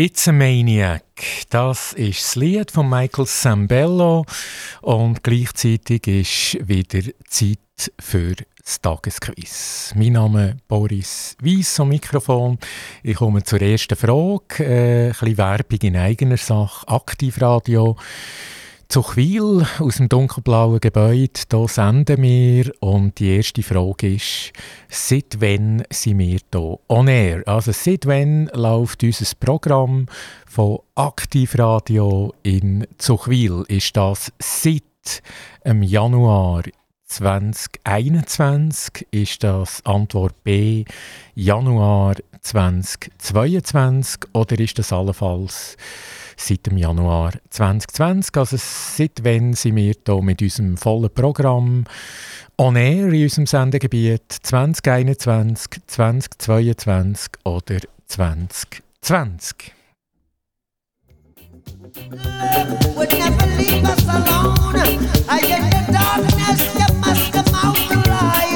It's a Maniac. Das ist das Lied von Michael Sambello und gleichzeitig ist wieder Zeit für das Tagesquiz. Mein Name ist Boris Weiss am Mikrofon. Ich komme zur ersten Frage. Äh, ein bisschen Werbung in eigener Sache. Aktivradio. Zuchwil aus dem dunkelblauen Gebäude. Hier senden wir. Und die erste Frage ist, seit wann sind wir hier on air? Also seit wann läuft unser Programm von Aktivradio in Zuchwil? Ist das seit im Januar 2021? Ist das Antwort B Januar 2022? Oder ist das allenfalls seit dem Januar 2020. Also seit wann sind wir hier mit unserem vollen Programm on air in unserem Sendegebiet 2021, 2022 oder 2020? would never leave us alone. I in the darkness, you must come out the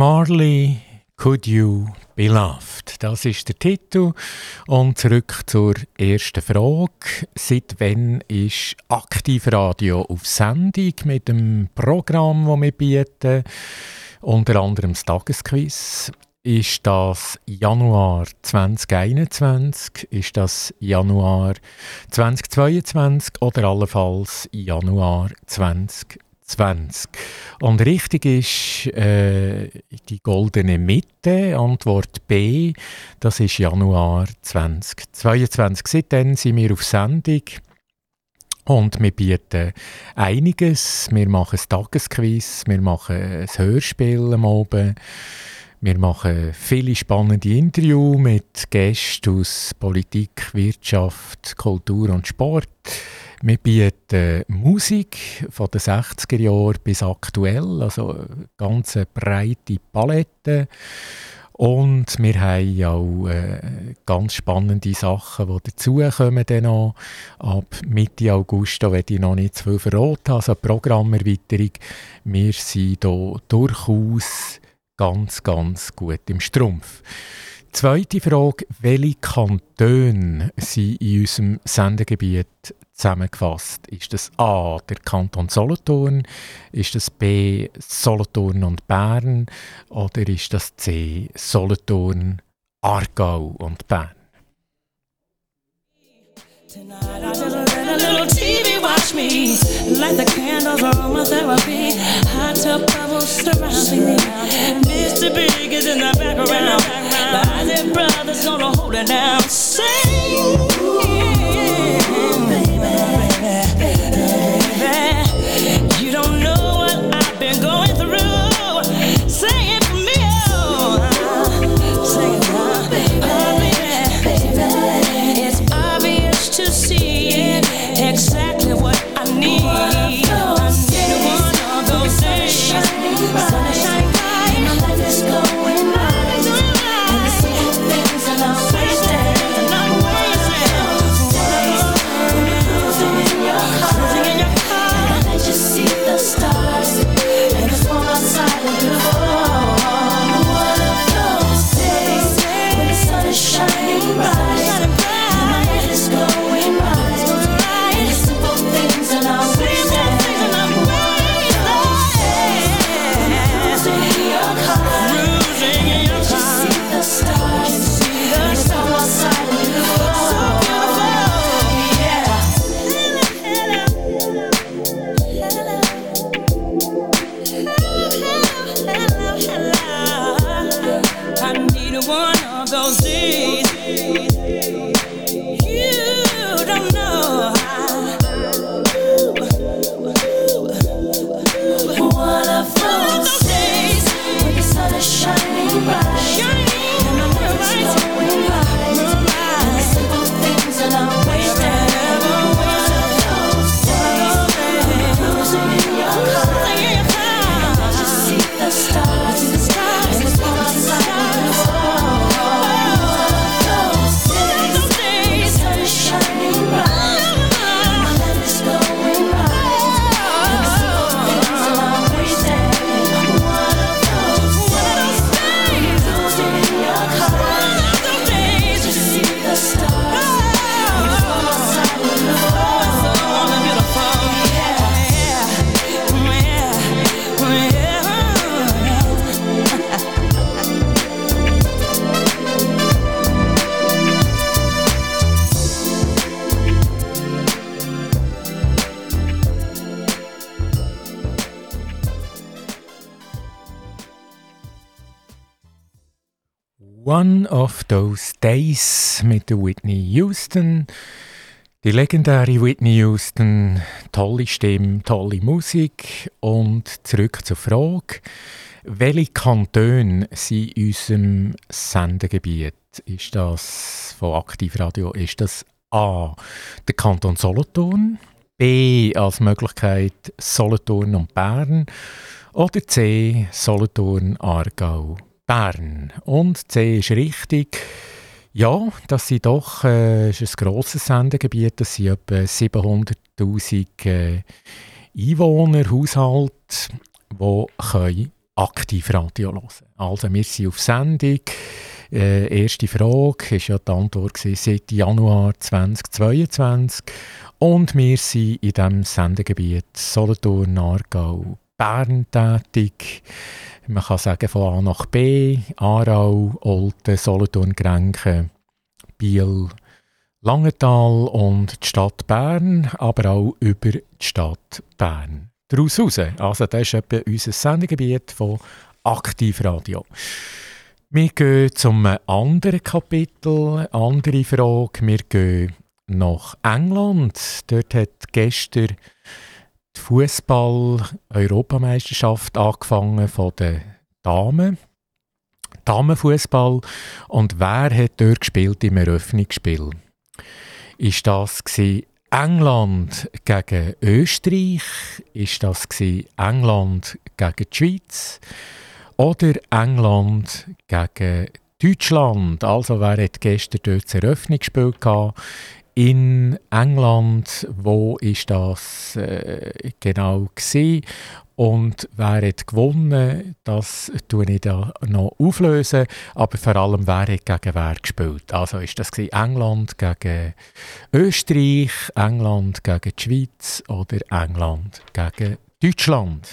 Marley, Could You Be Loved? Das ist der Titel. Und zurück zur ersten Frage. Seit wann ist Aktivradio auf Sendung mit dem Programm, das wir bieten? Unter anderem das Tagesquiz. Ist das Januar 2021? Ist das Januar 2022 oder allenfalls Januar 2022? 20. Und richtig ist äh, die goldene Mitte, Antwort B, das ist Januar 2022. Seitdem sind wir auf Sendung. Und wir bieten einiges. Wir machen ein Tagesquiz, wir machen ein Hörspiel am Abend. Wir machen viele spannende Interviews mit Gästen aus Politik, Wirtschaft, Kultur und Sport. Wir bieten Musik von den 60er Jahren bis aktuell, also eine ganz breite Palette. Und wir haben auch äh, ganz spannende Sachen, die dazukommen. Ab Mitte August, da werde ich noch nicht zu viel verraten, also Programmerweiterung. Wir sind hier durchaus ganz, ganz gut im Strumpf. Zweite Frage, welche Kantone sind in unserem Sendegebiet zusammengefasst? Ist das A, der Kanton Solothurn? Ist das B, Solothurn und Bern? Oder ist das C, Solothurn, Aargau und Bern? Brothers gonna hold it down Sing baby One of Those Days mit der Whitney Houston. Die legendäre Whitney Houston, tolle Stimme, tolle Musik. Und zurück zur Frage, welche Kantone sind in unserem Sendegebiet? Ist das von Aktivradio? Ist das A, der Kanton Solothurn, B, als Möglichkeit Solothurn und Bern oder C, Solothurn, Aargau, Bern. Und C ist richtig. Ja, das sind doch äh, ein grosses Sendegebiet. Das sind etwa 700'000 äh, Einwohner, Haushalte, die aktiv Radio hören Also wir sind auf Sendung. Äh, erste Frage ist ja die Antwort seit Januar 2022 und wir sind in diesem Sendegebiet Solothurn, Aargau, Bern tätig. Man kann sagen von A nach B, Aarau, Olten, Solothurn, Grenken, Biel, Langenthal und die Stadt Bern, aber auch über die Stadt Bern. Daraus raus. Also das ist etwa unser Sendegebiet von Aktivradio. Wir gehen zum anderen Kapitel, andere Frage. Wir gehen nach England. Dort hat gestern die Fußball-Europameisterschaft angefangen von den Damen. Damenfußball. Und wer hat dort gespielt im Eröffnungsspiel? Ist das England gegen Österreich? Ist das England gegen die Schweiz? Oder England gegen Deutschland. Also wer hat gestern dort das Eröffnungsspiel gehabt? In England, wo ist das äh, genau gewesen? Und wer hat gewonnen, das tue ich da noch auflösen. Aber vor allem, wer hat gegen wer gespielt. Also ist das England gegen Österreich, England gegen die Schweiz oder England gegen Deutschland.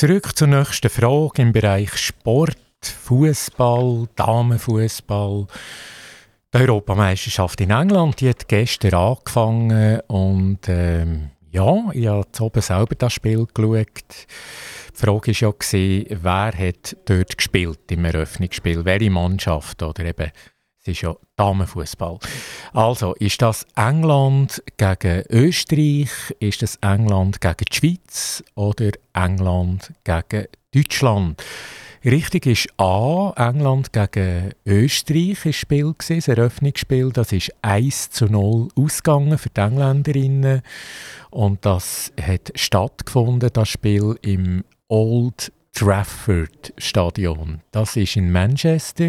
Zurück zur nächsten Frage im Bereich Sport, Fußball, Damenfußball. Die Europameisterschaft in England die hat gestern angefangen und ähm, ja, ich habe oben selber das Spiel geschaut. Die Frage war ja, wer hat dort gespielt im Eröffnungsspiel, welche Mannschaft oder eben es ist ja Damenfußball. Also, ist das England gegen Österreich? Ist das England gegen die Schweiz? Oder England gegen Deutschland? Richtig ist A, England gegen Österreich ist Spiel gewesen, das Eröffnungsspiel. Das ist 1 zu 0 ausgegangen für die Engländerinnen. Und das hat stattgefunden, das Spiel im Old Trafford Stadion. Das ist in Manchester.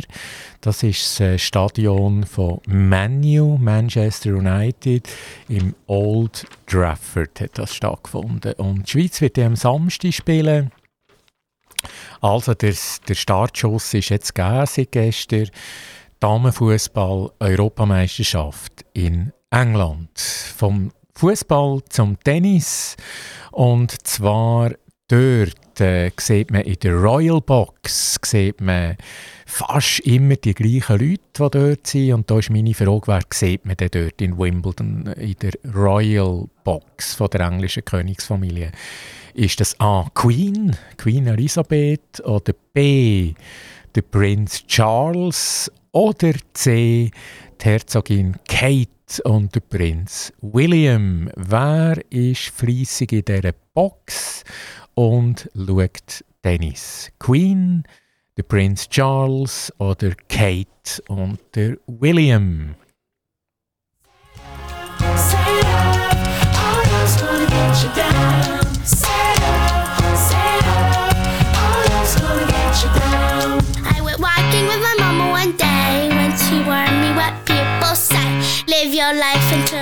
Das ist das äh, Stadion von Manu, Manchester United. Im Old Trafford hat das stattgefunden. Und die Schweiz wird am Samstag spielen. Also der, der Startschuss ist jetzt seit gestern. Damenfußball Europameisterschaft in England. Vom Fußball zum Tennis und zwar dort äh, sieht man in der Royal Box sieht man fast immer die gleichen Leute, die dort sind. Und da ist meine Frage, wer sieht man denn dort in Wimbledon in der Royal Box von der englischen Königsfamilie? Ist das A. Queen, Queen Elisabeth oder B. der Prinz Charles oder C. die Herzogin Kate? und der Prinz William. Wer ist fleissig in dieser Box und schaut Tennis? Queen, der Prinz Charles oder Kate und der William? I went walking with my mama one day when she warned me what people say. Live your life until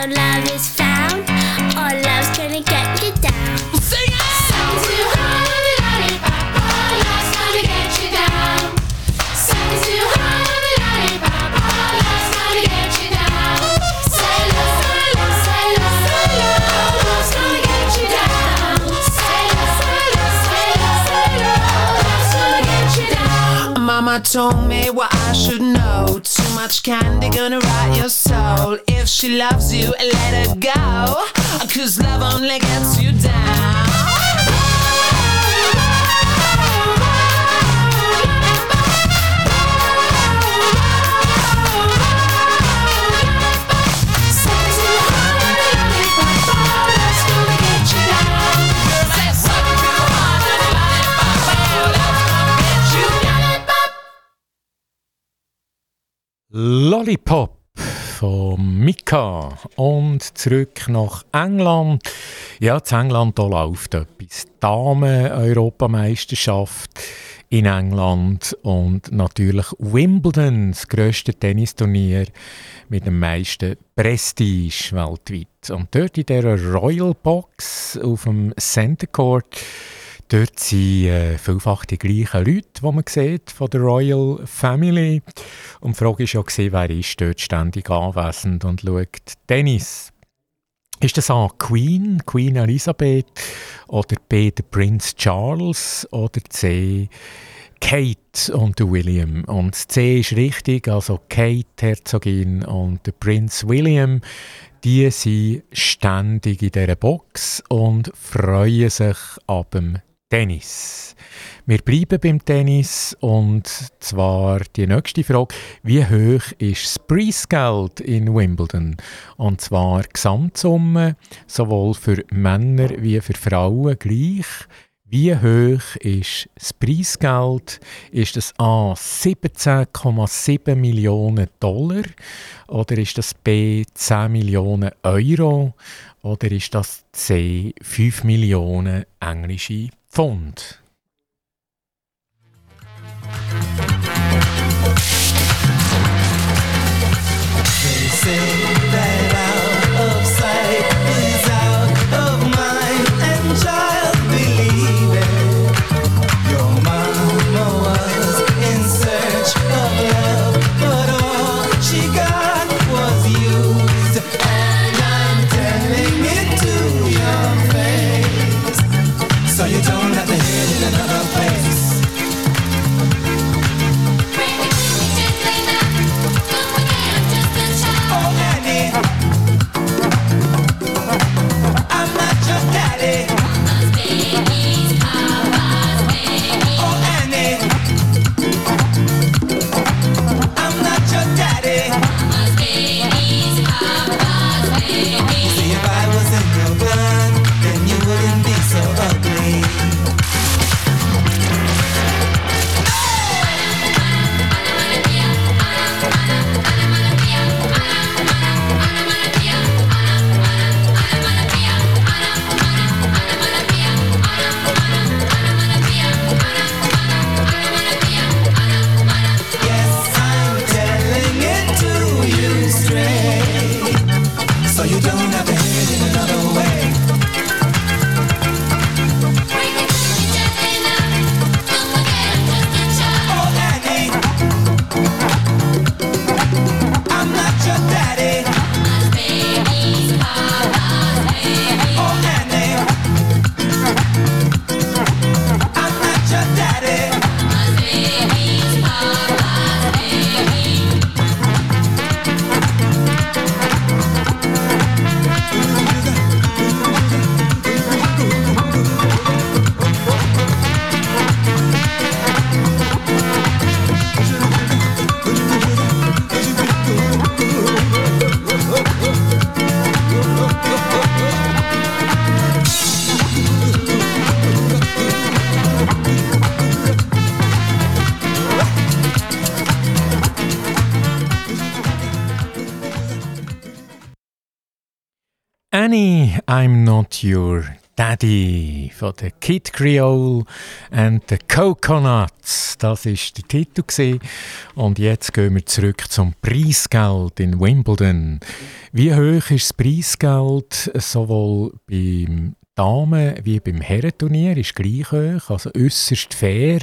told me what I should know. Too much candy gonna rot your soul. If she loves you, let her go. Cause love only gets you down. Lollipop von Mika und zurück nach England. Ja, in England da läuft etwas. Damen-Europameisterschaft in England und natürlich Wimbledon, das grösste Tennisturnier mit dem meisten Prestige weltweit. Und dort in dieser Royal Box auf dem Center Court Dort sind äh, vielfach die gleichen Leute, die man sieht von der Royal Family. Und die Frage war ja, wer ist dort ständig anwesend und schaut Tennis. Ist das A. Queen, Queen Elisabeth, oder B. der Prinz Charles, oder C. Kate und William. Und C ist richtig, also Kate, Herzogin und der Prinz William, die sind ständig in dieser Box und freuen sich ab dem Tennis. Wir bleiben beim Tennis und zwar die nächste Frage. Wie hoch ist das Preisgeld in Wimbledon? Und zwar Gesamtsumme, sowohl für Männer wie für Frauen gleich. Wie hoch ist das Preisgeld? Ist das A 17,7 Millionen Dollar oder ist das B 10 Millionen Euro oder ist das C 5 Millionen englische Pfund? They say I'm not your Daddy von der Kid Creole and the Coconuts. Das ist der Titel gewesen. und jetzt gehen wir zurück zum Preisgeld in Wimbledon. Wie hoch ist das Preisgeld sowohl beim Damen wie beim Herrenturnier ist gleich hoch, also äußerst fair.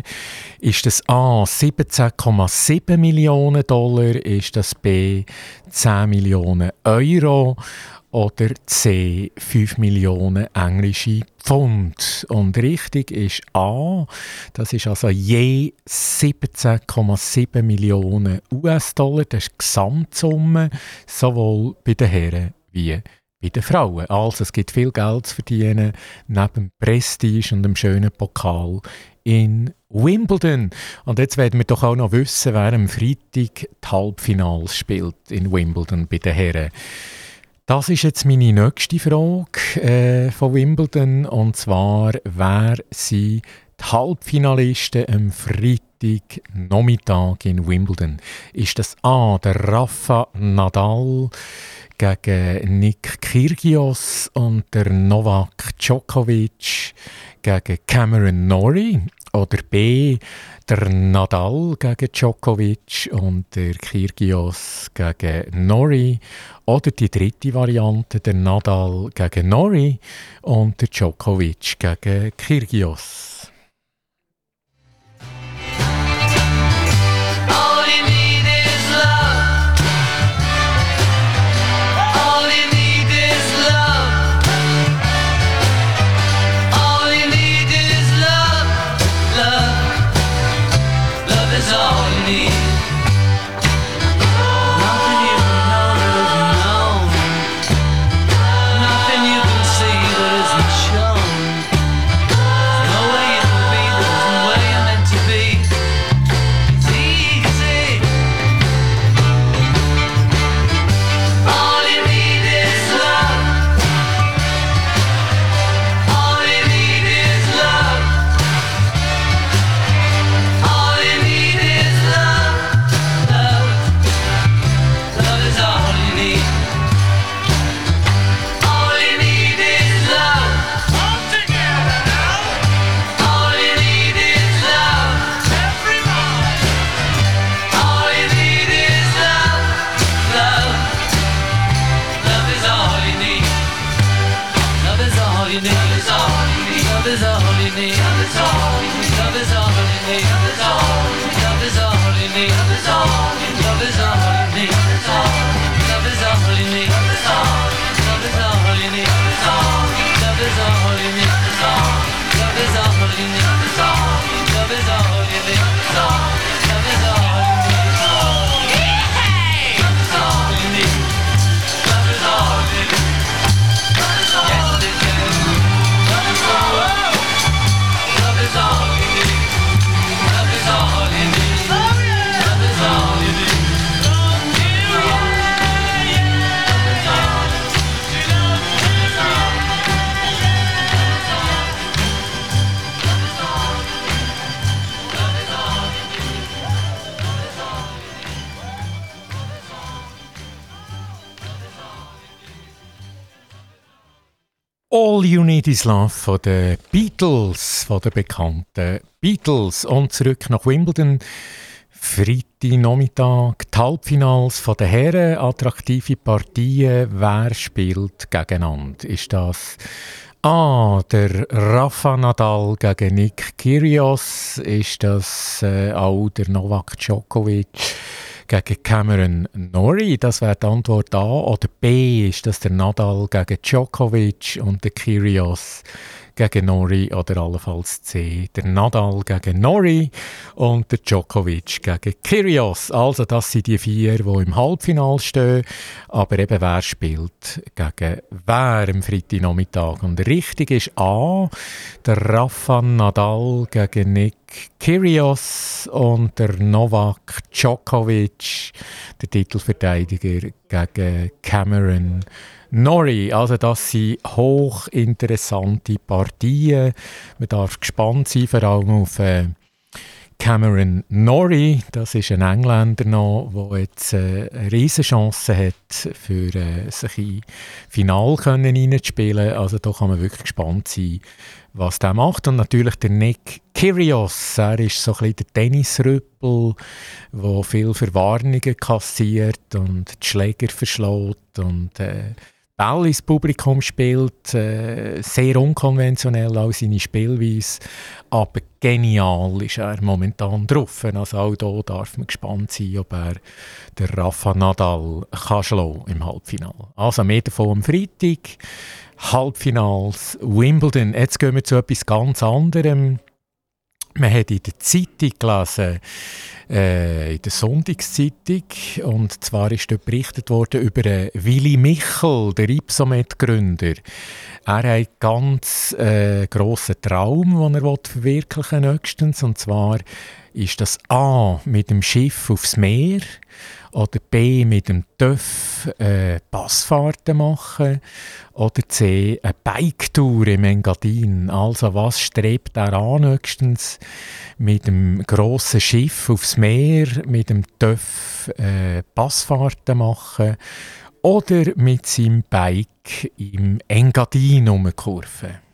Ist das A 17,7 Millionen Dollar, ist das B 10 Millionen Euro oder C 5 Millionen englische Pfund. Und richtig ist A, das ist also je 17,7 Millionen US-Dollar, das ist die Gesamtsumme, sowohl bei den Herren wie bei den Frauen. Also es gibt viel Geld zu verdienen, neben Prestige und dem schönen Pokal in Wimbledon. Und jetzt werden wir doch auch noch wissen, wer am Freitag die Halbfinals spielt in Wimbledon bei den Herren. Das ist jetzt meine nächste Frage äh, von Wimbledon und zwar, wer sind die Halbfinalisten am Freitag Nachmittag in Wimbledon? Ist das A, der Rafa Nadal gegen Nick Kyrgios und der Novak Djokovic gegen Cameron Norrie oder B, der Nadal gegen Djokovic und der Kyrgios gegen Nori. Oder die dritte Variante, der Nadal gegen Nori und der Djokovic gegen Kyrgios. All You Need Is Love von den Beatles, von den bekannten Beatles. Und zurück nach Wimbledon. Freitag Nachmittag, die Halbfinals von den Herren, attraktive Partien. Wer spielt gegeneinander? Ist das A, der Rafa Nadal gegen Nick Kyrgios? Ist das äh, auch der Novak Djokovic? Gegen Cameron Norrie? Das wäre die Antwort A. Oder B, ist das der Nadal gegen Djokovic und der Kyrgios gegen Nori oder allenfalls C. Der Nadal gegen Nori und der Djokovic gegen Kyrgios. Also das sind die vier, die im Halbfinale stehen. Aber eben wer spielt gegen wer am Freitagnachmittag. Und richtig ist A, der Rafa Nadal gegen Nick Kyrgios und der Novak Djokovic, der Titelverteidiger gegen Cameron Nori, also das sind hochinteressante Partien. Man darf gespannt sein, vor allem auf äh, Cameron Norrie, das ist ein Engländer noch, der jetzt äh, eine riesige Chance hat, für äh, sich in Final hineinzuspielen. Also da kann man wirklich gespannt sein, was der macht. Und natürlich der Nick Kyrgios, er ist so ein bisschen der Tennisrüppel, der viel Verwarnungen kassiert und die Schläger verschlägt und äh, Ball ins Publikum spielt, äh, sehr unkonventionell auch seine Spielweise, aber genial ist er momentan drauf. Also auch hier darf man gespannt sein, ob er der Rafa Nadal kann schlagen im Halbfinale. Also mehr davon am Freitag. Halbfinals Wimbledon. Jetzt gehen wir zu etwas ganz anderem. Man hat in der Zeitung gelesen, äh, in der Sonntagszeitung, und zwar ist dort berichtet worden über Willy Michel, der Ipsomet-Gründer. Er hat einen ganz äh, grossen Traum, den er verwirklichen nächstens, und zwar ist das A mit dem Schiff aufs Meer oder B mit dem TÜV äh, Passfahrten machen oder C eine Biketour im Engadin. Also was strebt er an nächstens mit dem grossen Schiff aufs Meer, mit dem TÜV äh, Passfahrten machen oder mit seinem Bike im Engadin umkurven.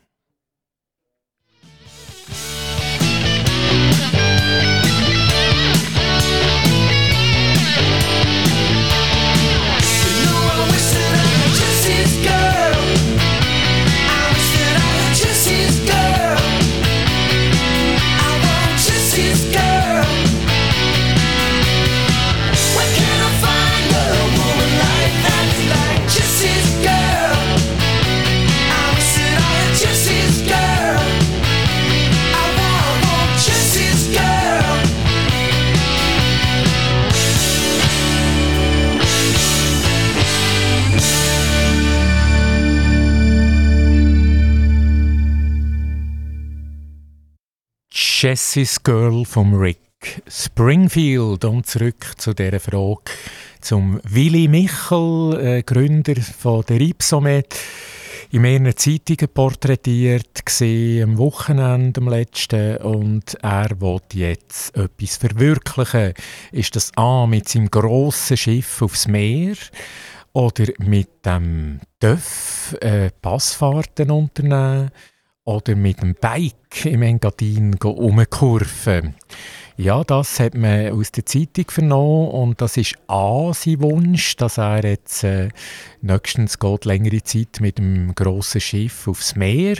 Jessie's Girl vom Rick Springfield. Und zurück zu dieser Frage zum Willy Michel, äh, Gründer von der Ipsomet. In mehreren Zeitungen porträtiert, gesehen am Wochenende, am letzten. Und er will jetzt etwas verwirklichen. Ist das A mit seinem grossen Schiff aufs Meer? Oder mit dem TÜV äh, Passfahrten unternehmen? Oder mit dem Bike im Engadin umkurven. Ja, das hat man aus der Zeitung vernommen und das ist A, sein Wunsch, dass er jetzt äh, nächstens geht längere Zeit mit dem grossen Schiff aufs Meer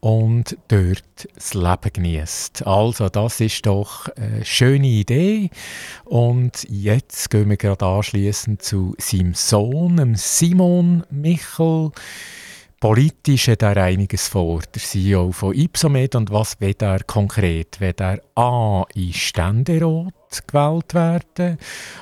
und dort das Leben genießt. Also das ist doch eine schöne Idee und jetzt gehen wir gerade anschließend zu seinem Sohn, Simon Michel. Politisch hat er einiges vor, der CEO von Ipsomed. Und was will er konkret? Will er A in Ständerat gewählt werden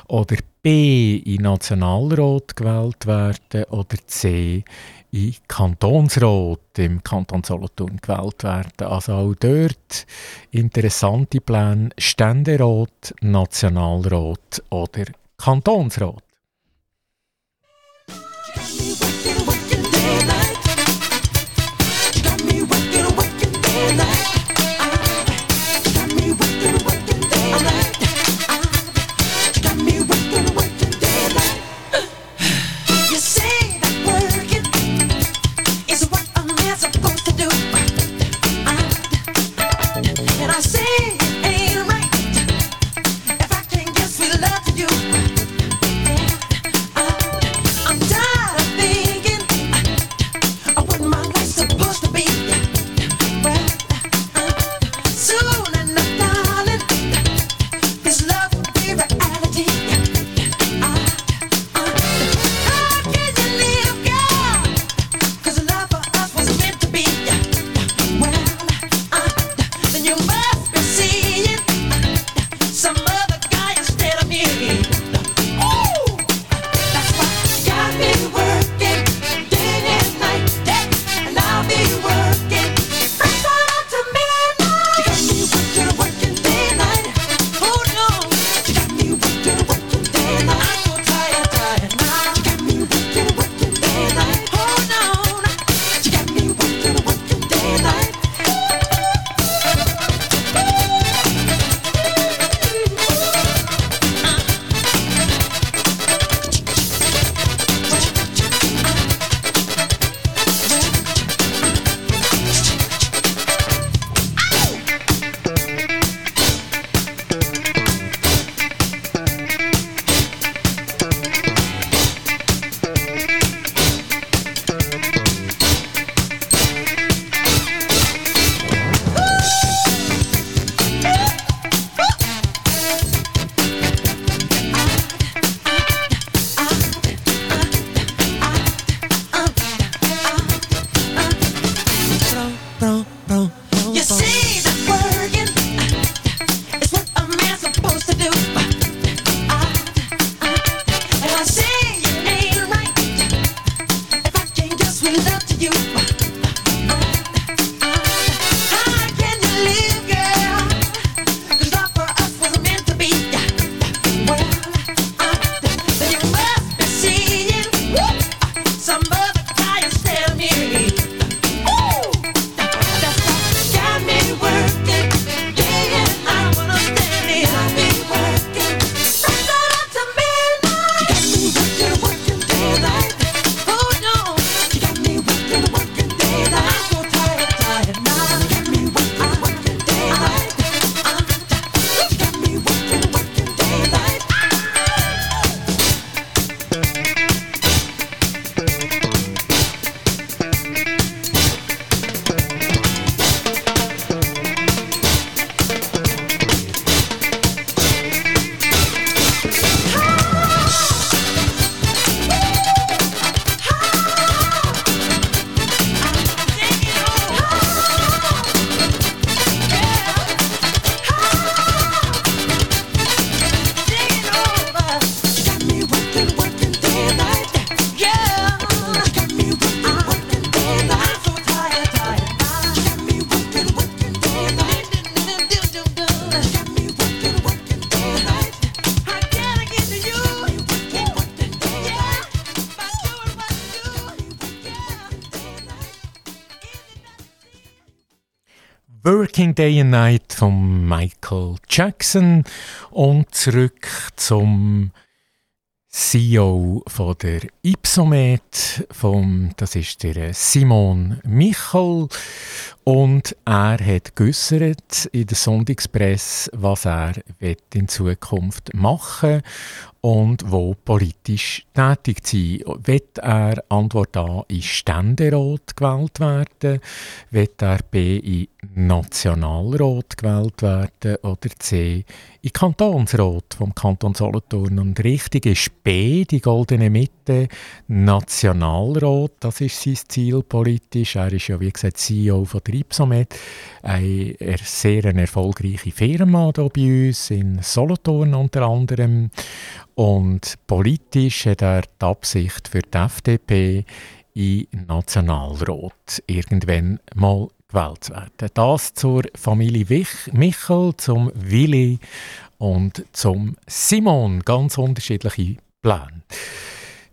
oder B in Nationalrat gewählt werden oder C in Kantonsrat im Kanton Solothurn gewählt werden. Also auch dort interessante Pläne Ständerat, Nationalrat oder Kantonsrat. see Working Day and Night von Michael Jackson und zurück zum CEO von der Ipsomet, vom, das ist der Simon Michel. Und er hat geäussert in der Sonntagspresse, was er in Zukunft machen und wo politisch tätig sein Wird er, Antwort A, in Ständerat gewählt werden? Wird er B, in Nationalrat gewählt werden? Oder C, in Kantonsrat vom Kanton Solothurn? Und richtig ist B, die goldene Mitte, Nationalrat. Das ist sein Ziel politisch. Er ist ja, wie gesagt, CEO von der Ipsomet. Eine sehr erfolgreiche Firma hier bei uns, in Solothurn unter anderem. Und politisch hat er die Absicht für die FDP in Nationalrat irgendwann mal gewählt zu werden. Das zur Familie Wich Michel, zum Willi und zum Simon. Ganz unterschiedliche Pläne.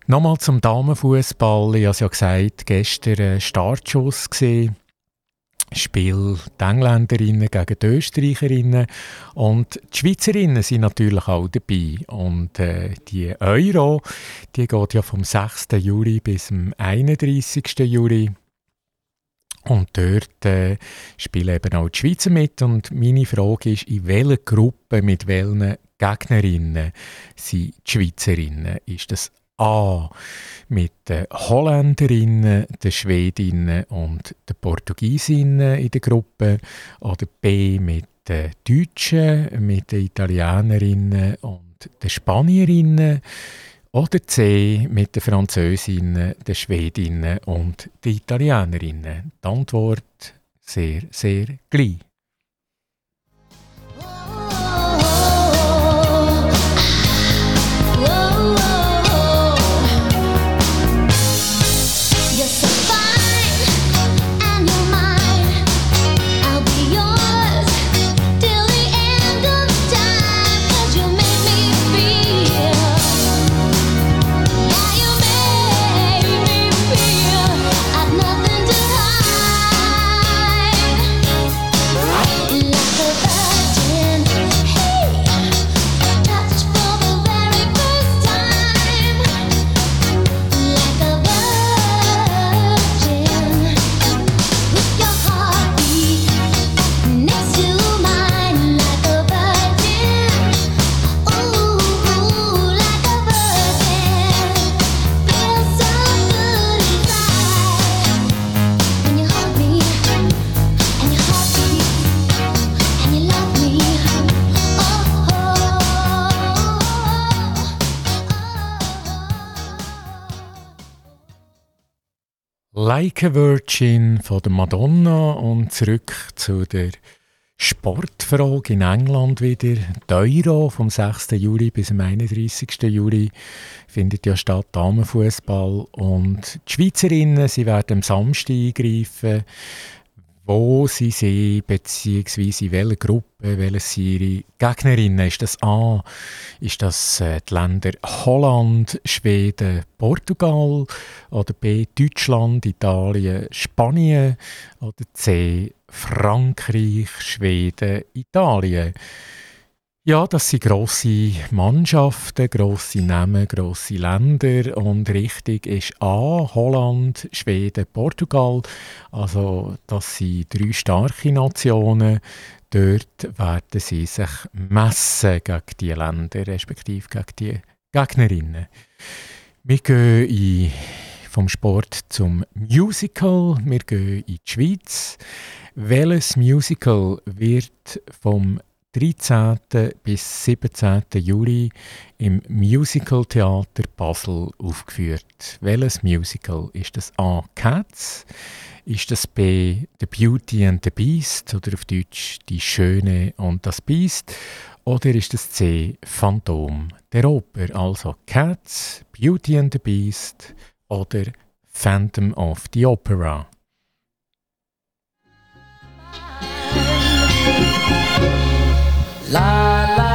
Nochmal zum Damenfußball. Ich habe es ja gesagt, gestern ein Startschuss gesehen Spiel die Engländerinnen gegen die Österreicherinnen und die Schweizerinnen sind natürlich auch dabei und äh, die Euro, die geht ja vom 6. Juli bis zum 31. Juli und dort äh, spielen eben auch die Schweizer mit und meine Frage ist, in welcher Gruppe mit welchen Gegnerinnen sind die Schweizerinnen? Ist das A mit den Holländerinnen, den Schwedinnen und den Portugiesinnen in der Gruppe oder B mit den Deutschen, mit den Italienerinnen und den Spanierinnen oder C mit den Französinnen, den Schwedinnen und den Italienerinnen. Die Antwort sehr, sehr gleich. Like a Virgin von der Madonna und zurück zu der Sportfrage in England wieder. Die Euro vom 6. Juli bis zum 31. Juli findet ja statt Damenfußball und die Schweizerinnen, sie werden am Samstag eingreifen wo sie sind, beziehungsweise in welcher Gruppe, welche ihre Gegnerinnen. Ist das A, ist das äh, die Länder Holland, Schweden, Portugal oder B, Deutschland, Italien, Spanien oder C, Frankreich, Schweden, Italien. Ja, das sind grosse Mannschaften, grosse Namen, grosse Länder und richtig ist A, Holland, Schweden, Portugal. Also das sind drei starke Nationen. Dort werden sie sich messen gegen die Länder, respektive gegen die Gegnerinnen. Wir gehen in, vom Sport zum Musical. Wir gehen in die Schweiz. Welches Musical wird vom 13. bis 17. Juli im Musical Theater Basel aufgeführt. Welches Musical? Ist das A. Cats? Ist das B. The Beauty and the Beast? Oder auf Deutsch Die Schöne und das Biest? Oder ist das C. Phantom der Oper? Also Cats, Beauty and the Beast oder Phantom of the Opera? La la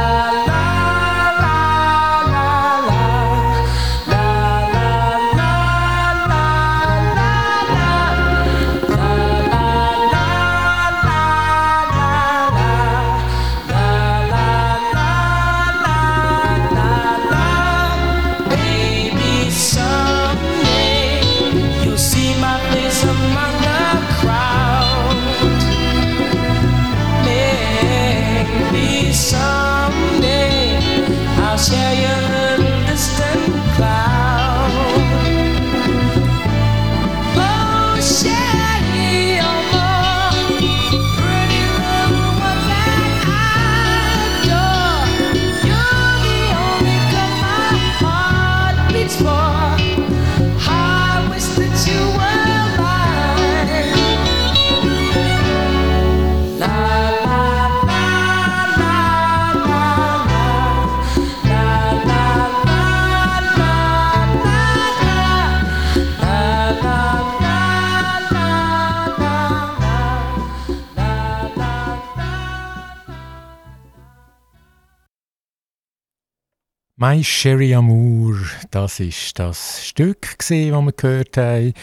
My Sherry Amour, das ist das Stück, das wir gehört haben.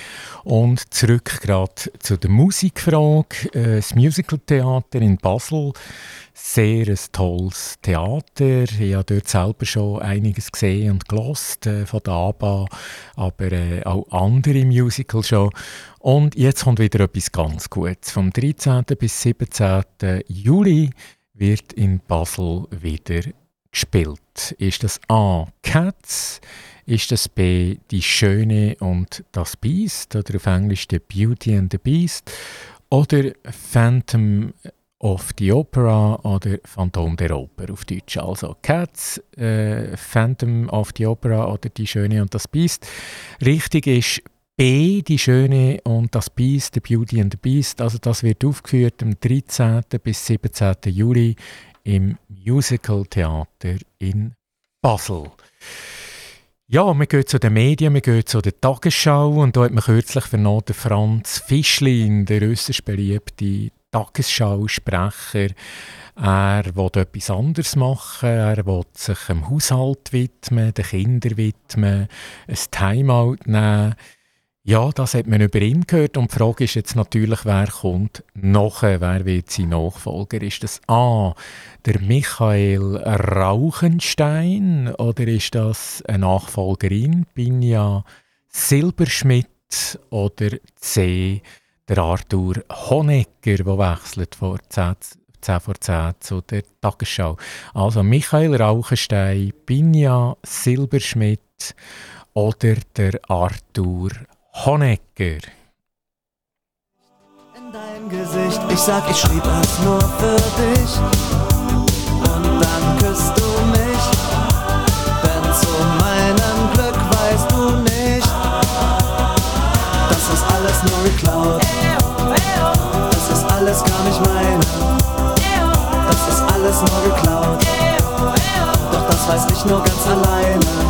Und zurück gerade zu der Musikfrage. Äh, das Musicaltheater in Basel, sehr ein tolles Theater. Ich habe dort selber schon einiges gesehen und gelost äh, von der ABBA, aber äh, auch andere Musicals schon. Und jetzt kommt wieder etwas ganz Gutes. Vom 13. bis 17. Juli wird in Basel wieder gespielt? Ist das A. Cats? Ist das B. Die Schöne und das Beast? Oder auf Englisch The Beauty and the Beast? Oder Phantom of the Opera oder Phantom der Oper auf Deutsch. Also Cats, äh, Phantom of the Opera oder Die Schöne und das Beast. Richtig ist B, Die Schöne und das Beast, The Beauty and the Beast. Also das wird aufgeführt am 13. bis 17. Juli im Musical Theater in Basel. Ja, wir gehen zu den Medien, wir gehen zu der Tagesschau und da hat man kürzlich vernommen, Franz Fischlin, der russisch beliebte Tagesschausprecher, er will etwas anderes machen, er will sich dem Haushalt widmen, den Kindern widmen, ein Timeout nehmen. Ja, das hat man über ihn gehört und die Frage ist jetzt natürlich, wer kommt nachher, wer wird sein Nachfolger? Ist das A, der Michael Rauchenstein oder ist das eine Nachfolgerin, Binja Silberschmidt oder C, der Arthur Honegger, der wechselt vor 10, 10 vor 10 zu der Tagesschau. Also Michael Rauchenstein, Binja Silberschmidt oder der Arthur Honegger. In dein Gesicht, ich sag, ich schrieb es nur für dich. Und dann küsst du mich. Denn zu meinem Glück weißt du nicht, das ist alles nur geklaut. Das ist alles gar nicht meine. Das ist alles nur geklaut. Doch das weiß ich nur ganz alleine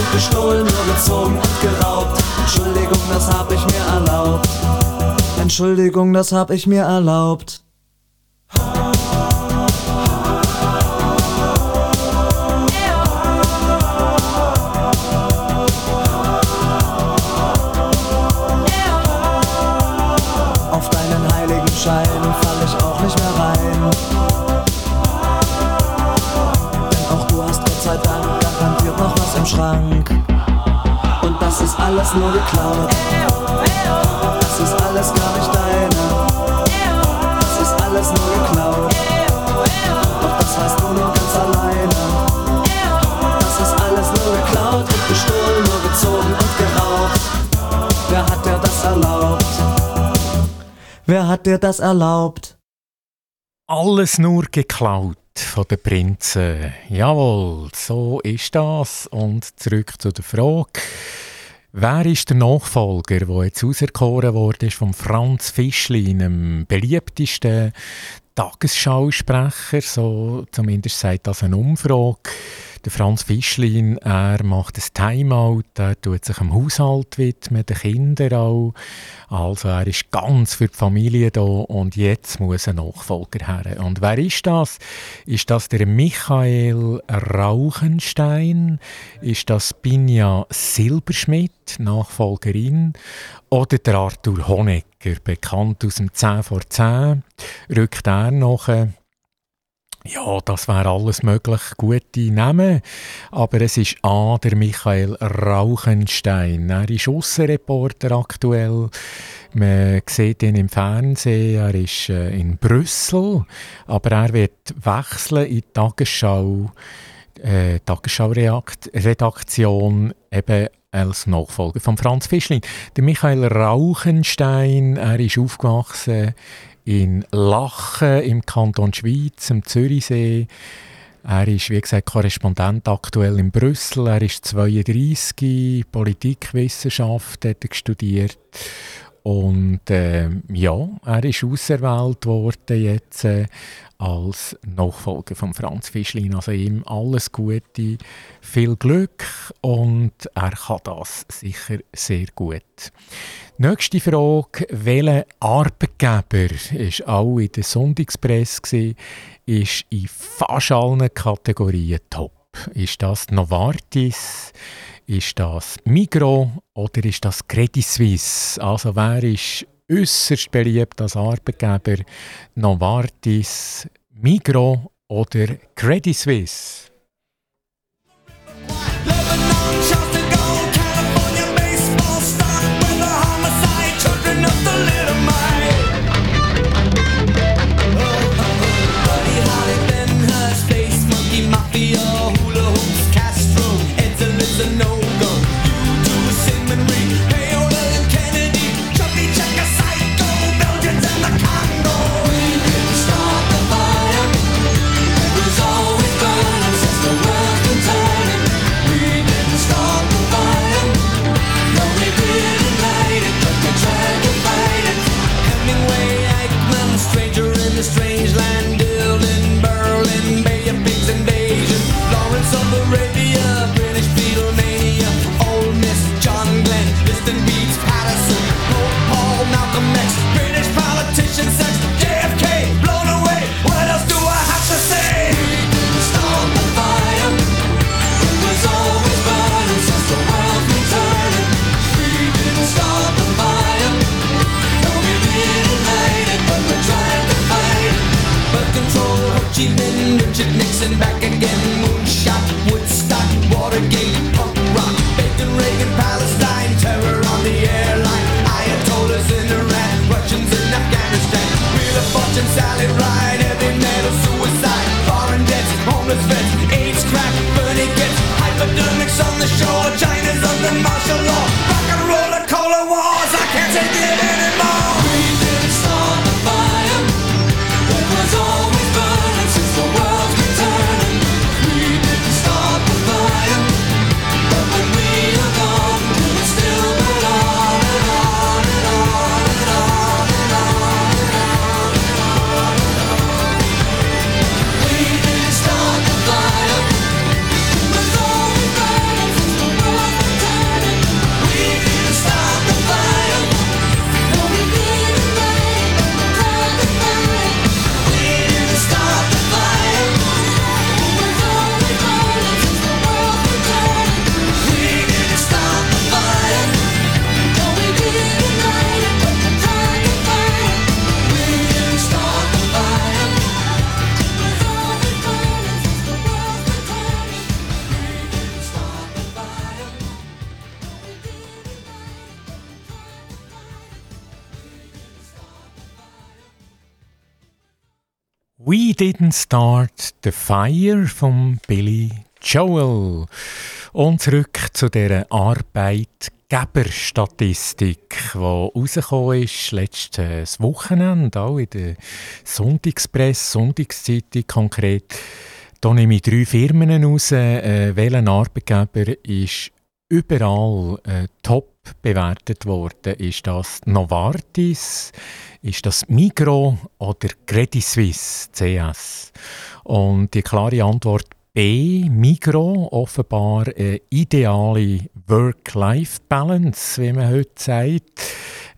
und gestohlen, nur gezogen und geraubt. Entschuldigung, das hab ich mir erlaubt. Entschuldigung, das hab ich mir erlaubt. Auf deinen heiligen Schein alles nur geklaut. Das ist alles gar nicht deine. Das ist alles nur geklaut. Doch das weißt du nur ganz alleine. Das ist alles nur geklaut und gestohlen, nur gezogen und geraubt. Wer hat dir das erlaubt? Wer hat dir das erlaubt? Alles nur geklaut von den Prinzen. Jawohl, so ist das. Und zurück zu der Frage. Wer ist der Nachfolger, der jetzt auserkoren wurde von Franz Fischli, einem beliebtesten Tagesschausprecher? So zumindest sagt das eine Umfrage. Der Franz Fischlin, er macht ein Timeout, er tut sich dem Haushalt widmen, den Kindern auch. Also er ist ganz für die Familie da und jetzt muss ein Nachfolger her. Und wer ist das? Ist das der Michael Rauchenstein? Ist das Binja Silberschmidt, Nachfolgerin? Oder der Arthur Honegger, bekannt aus dem 10 vor 10, rückt er nachher Ja, das wäre alles möglich, gute Namen. Aber es ist A, der Michael Rauchenstein. Er ist Aussenreporter aktuell. Man sieht ihn im Fernsehen, er ist äh, in Brüssel. Aber er wird wechseln in die Tagesschau, äh, Tagesschau-Redaktion eben als Nachfolger von Franz Fischlin. Der Michael Rauchenstein, er ist aufgewachsen in Lachen im Kanton Schweiz, am Zürichsee. Er ist, wie gesagt, Korrespondent aktuell in Brüssel. Er ist 32, Politikwissenschaft hat er studiert. Und äh, ja, er ist auserwählt worden jetzt äh, als Nachfolger von Franz Fischlin. Also ihm alles Gute, viel Glück und er kann das sicher sehr gut. Nächste Frage, welcher Arbeitgeber ist auch in der Sonntagspresse ist in fast allen Kategorien top. Ist das Novartis? Ist das Migro oder ist das Credit Suisse? Also wer ist äußerst beliebt als Arbeitgeber? Novartis, Migro oder Credit Suisse? Didn't Start the Fire von Billy Joel. Und zurück zu der Arbeitgeberstatistik, die rausgekommen ist letztes Wochenende, auch in der Sonntagspresse, Sonntagszeitung konkret. Da nehme ich drei Firmen raus. Äh, welcher Arbeitgeber ist überall äh, top bewertet worden? Ist das Novartis? Ist das Migro oder Credit Suisse, CS? Und die klare Antwort B, Migro, offenbar eine ideale Work-Life-Balance, wie man heute sagt.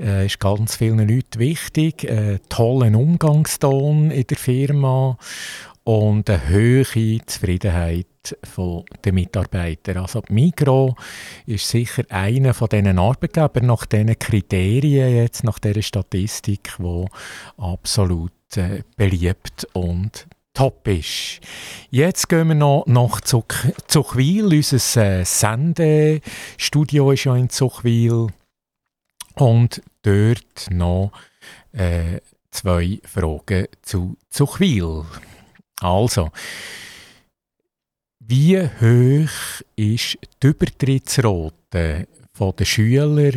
Äh, ist ganz vielen Leuten wichtig. Äh, tollen Umgangston in der Firma und eine hohe Zufriedenheit der Mitarbeiter. Also Migro ist sicher einer von diesen Arbeitgebern nach diesen Kriterien jetzt, nach dieser Statistik, wo absolut äh, beliebt und top ist. Jetzt gehen wir noch nach Zuchwil. Unser äh, Sendestudio ist ja in Zuchwil. Und dort noch äh, zwei Fragen zu Zuchwil. Also, wie hoch ist die Übertrittsrate der Schüler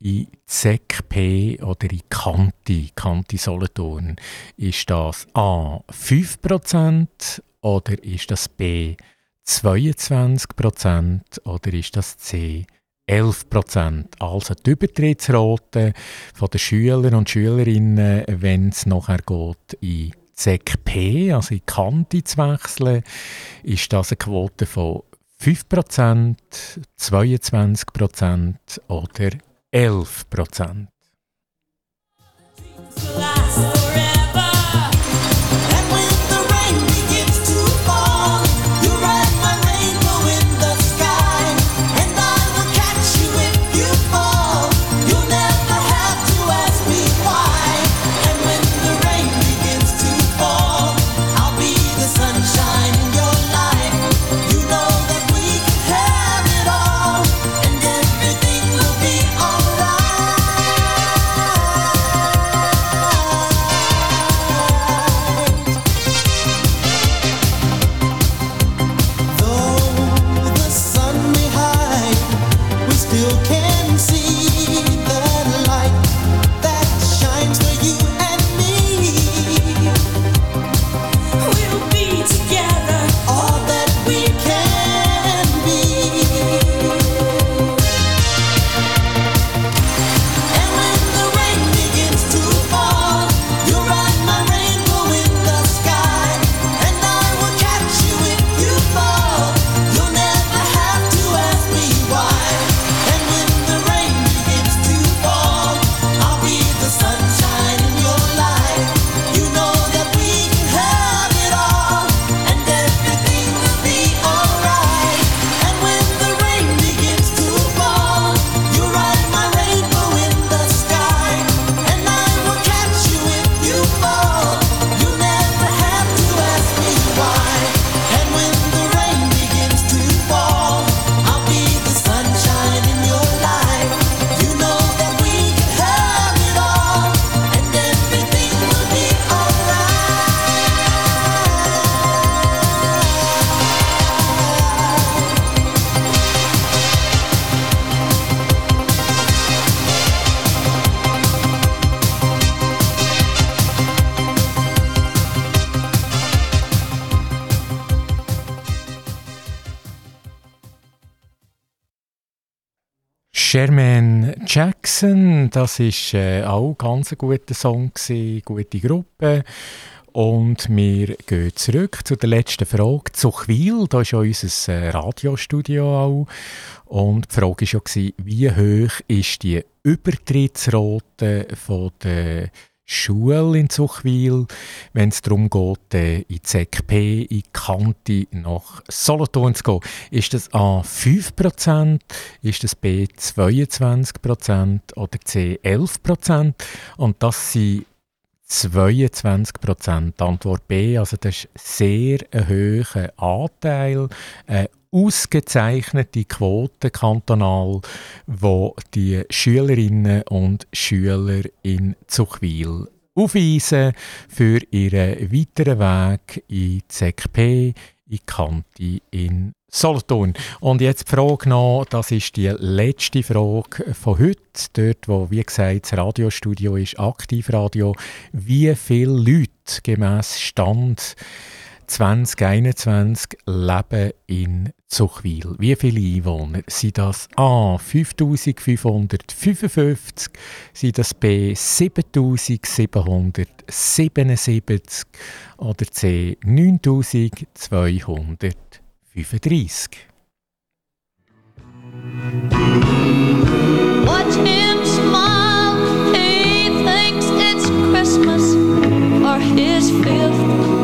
in ZECP oder in Kanti, Kanti Solothurn, ist das A 5% oder ist das B 22% oder ist das C 11%? Also die Übertrittsrate der Schüler und Schülerinnen, wenn es nachher geht in ZECP, also in Kanti zu wechseln, ist das eine Quote von 5%, 22% oder 11 Jermaine Jackson, das ist äh, auch ganz ein guter Song gewesen, gute Gruppe. Und wir gehen zurück zu der letzten Frage. Zu Chwil, da ist ja unser äh, Radiostudio auch. Und die Frage war ja, wie hoch ist die Übertrittsrate von der Schule in Zuchwil, wenn es darum geht, äh, in ZKP, in Kante nach Solothurn zu gehen. Ist das A 5%, ist das B 22% oder C 11%? Und das sind 22%. Antwort B, also das ist sehr ein hoher Anteil, eine ausgezeichnete Quote kantonal, wo die Schülerinnen und Schüler in Zuchwil aufweisen für ihren weiteren Weg in ZKP, in Kanti in Solothurn. Und jetzt die Frage noch, das ist die letzte Frage von heute, dort wo, wie gesagt, das Radiostudio ist, Aktivradio. Wie viele Leute gemäß Stand 2021 leben in Zuchwil. Wie viele Einwohner? Sind das A 5555, sind das B 7777 oder C 9235? Watch him smile, he thinks it's Christmas or his fifth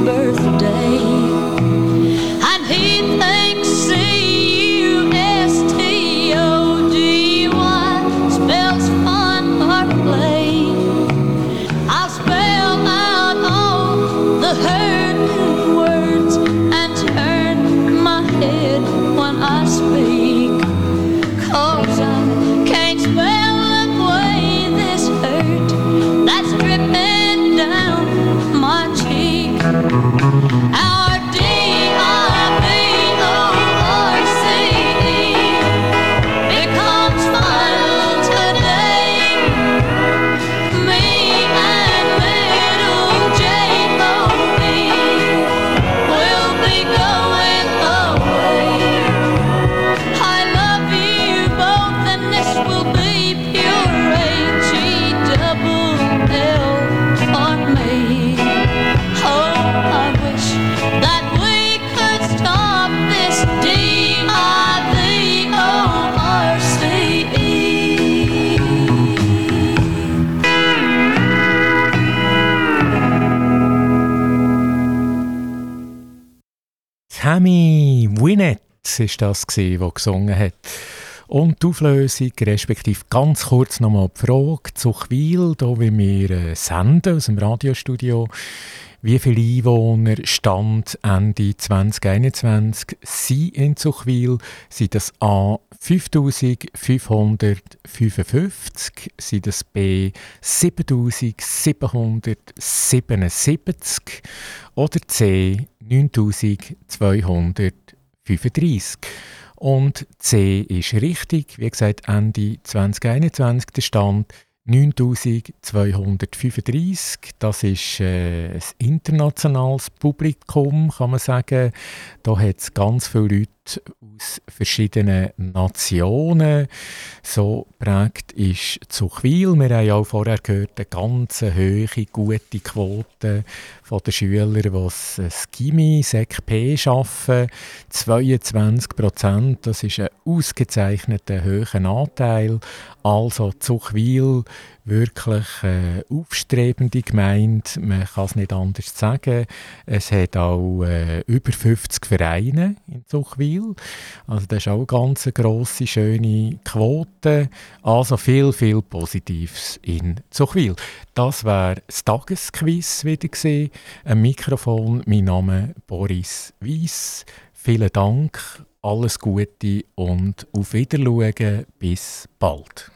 Tammy Wynette ist das gewesen, der gesungen hat. Und die Auflösung, respektive ganz kurz nochmal die Frage, Zuchwil, hier wie wir äh, senden aus dem Radiostudio, wie viele Einwohner Stand Ende 2021 sind in Zuchwil? Sind das A 5555, sind das B 7777 oder C 9235? Und C ist richtig, wie gesagt, Ende 2021 der Stand 9235, das ist äh, ein internationales Publikum, kann man sagen. Da hat es ganz viele Leute aus verschiedenen Nationen. So prägt ist Zuchwil. Wir haben ja auch vorher gehört, eine ganz hohe, gute Quote von den Schülern, die das Gimmi, SEC-P arbeiten. 22 Prozent, das ist ein ausgezeichneter hoher Anteil. Also Zuchwil wirklich äh, aufstrebende Gemeinde, man kann es nicht anders sagen. Es hat auch äh, über 50 Vereine in Zuchwil, also das ist auch eine ganz grosse, schöne Quote. Also viel, viel Positives in Zuchwil. Das wäre das Tagesquiz wieder gewesen. Ein Mikrofon, mein Name Boris Weiss. Vielen Dank, alles Gute und auf Wiedersehen. Bis bald.